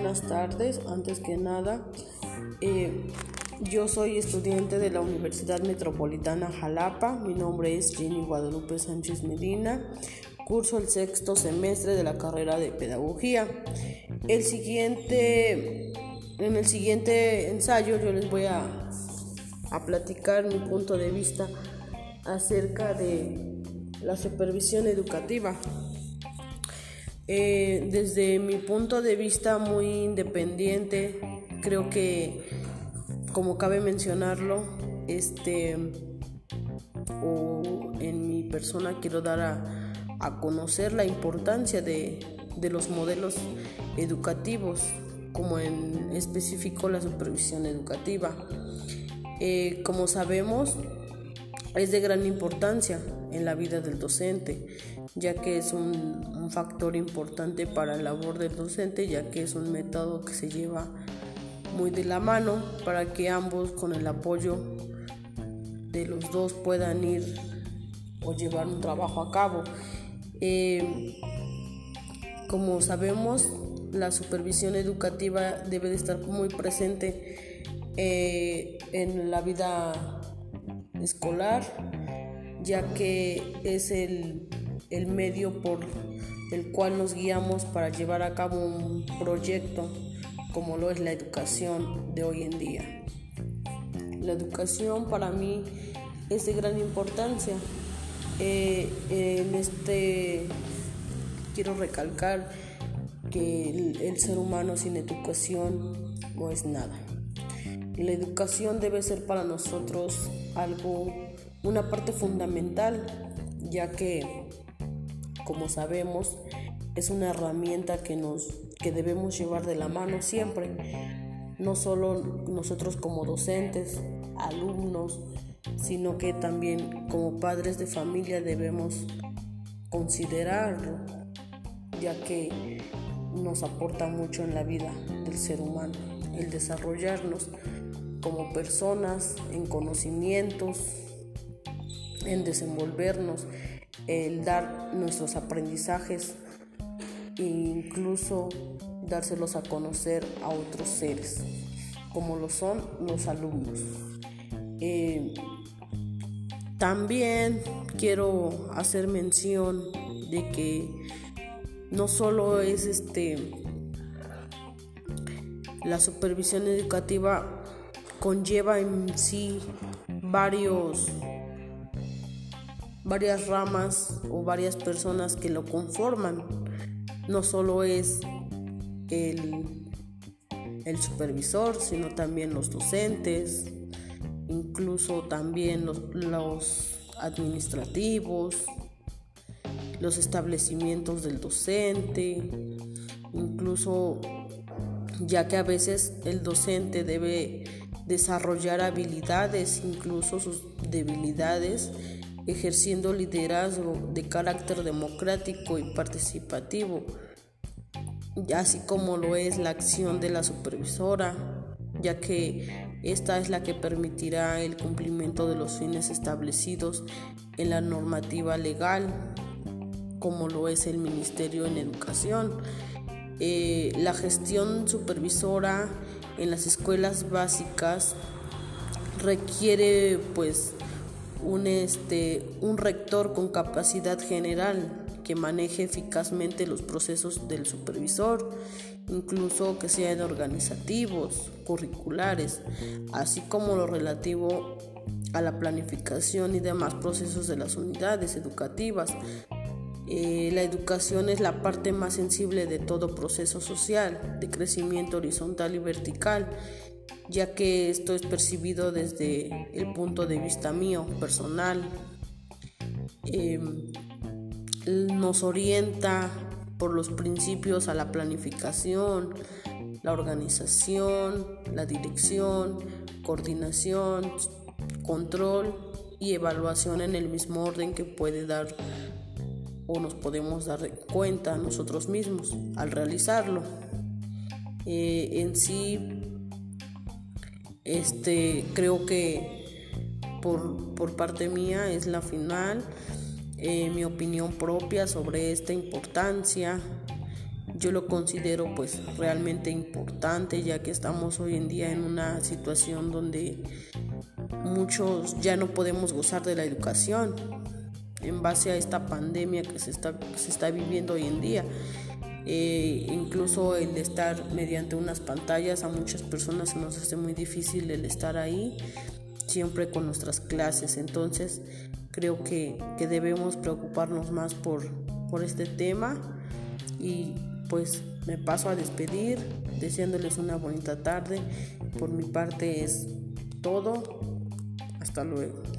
buenas tardes. Antes que nada, eh, yo soy estudiante de la Universidad Metropolitana Jalapa. Mi nombre es Jenny Guadalupe Sánchez Medina. Curso el sexto semestre de la carrera de Pedagogía. El siguiente, en el siguiente ensayo yo les voy a, a platicar mi punto de vista acerca de la supervisión educativa. Eh, desde mi punto de vista muy independiente, creo que, como cabe mencionarlo, este, o en mi persona quiero dar a, conocer la importancia de, de, los modelos educativos, como en específico la supervisión educativa. Eh, como sabemos, es de gran importancia en la vida del docente, ya que es un, factor importante para la labor del docente, ya que es un método que se lleva muy de la mano para que ambos con el apoyo de los dos puedan ir o llevar un trabajo a cabo. Eh, como sabemos, la supervisión educativa debe de estar muy presente eh, en la vida escolar ya que es el, medio por el cual nos guiamos para llevar a cabo un proyecto como lo es la educación de hoy en día. La educación para mí es de gran importancia. Eh, en este quiero recalcar que el ser humano sin educación no es nada. La educación debe ser para nosotros algo una parte fundamental, ya que, como sabemos, es una herramienta que, nos, que debemos llevar de la mano siempre, no solo nosotros como docentes, alumnos, sino que también como padres de familia debemos considerarlo, ya que nos aporta mucho en la vida del ser humano, el desarrollarnos como personas en conocimientos, en desenvolvernos, el dar nuestros aprendizajes e incluso dárselos a conocer a otros seres, como lo son los alumnos. Eh, también quiero hacer mención de que no solo es este la supervisión educativa conlleva en sí varios varias ramas o varias personas que lo conforman. No solo es el, el supervisor, sino también los docentes, incluso también los, los administrativos, los establecimientos del docente, incluso ya que a veces el docente debe desarrollar habilidades, incluso sus debilidades, ejerciendo liderazgo de carácter democrático y participativo, así como lo es la acción de la supervisora, ya que esta es la que permitirá el cumplimiento de los fines establecidos en la normativa legal, como lo es el Ministerio en Educación. Eh, la gestión supervisora en las escuelas básicas requiere pues un, este, un rector con capacidad general que maneje eficazmente los procesos del supervisor, incluso que sean organizativos, curriculares, así como lo relativo a la planificación y demás procesos de las unidades educativas. Eh, la educación es la parte más sensible de todo proceso social, de crecimiento horizontal y vertical, ya que esto es percibido desde el punto de vista mío, personal. Em, nos orienta por los principios a la planificación, la organización, la dirección, coordinación, control y evaluación en el mismo orden que puede dar o nos podemos dar cuenta nosotros mismos al realizarlo. Eh, en sí este, creo que por, parte mía es la final. Eh, mi opinión propia sobre esta importancia yo lo considero pues realmente importante ya que estamos hoy en día en una situación donde muchos ya no podemos gozar de la educación en base a esta pandemia que se está, viviendo hoy en día. Eh, incluso el estar mediante unas pantallas a muchas personas se nos hace muy difícil el estar ahí siempre con nuestras clases. Entonces creo que, que debemos preocuparnos más por, por este tema y pues me paso a despedir deseándoles una bonita tarde. Por mi parte es todo. Hasta luego.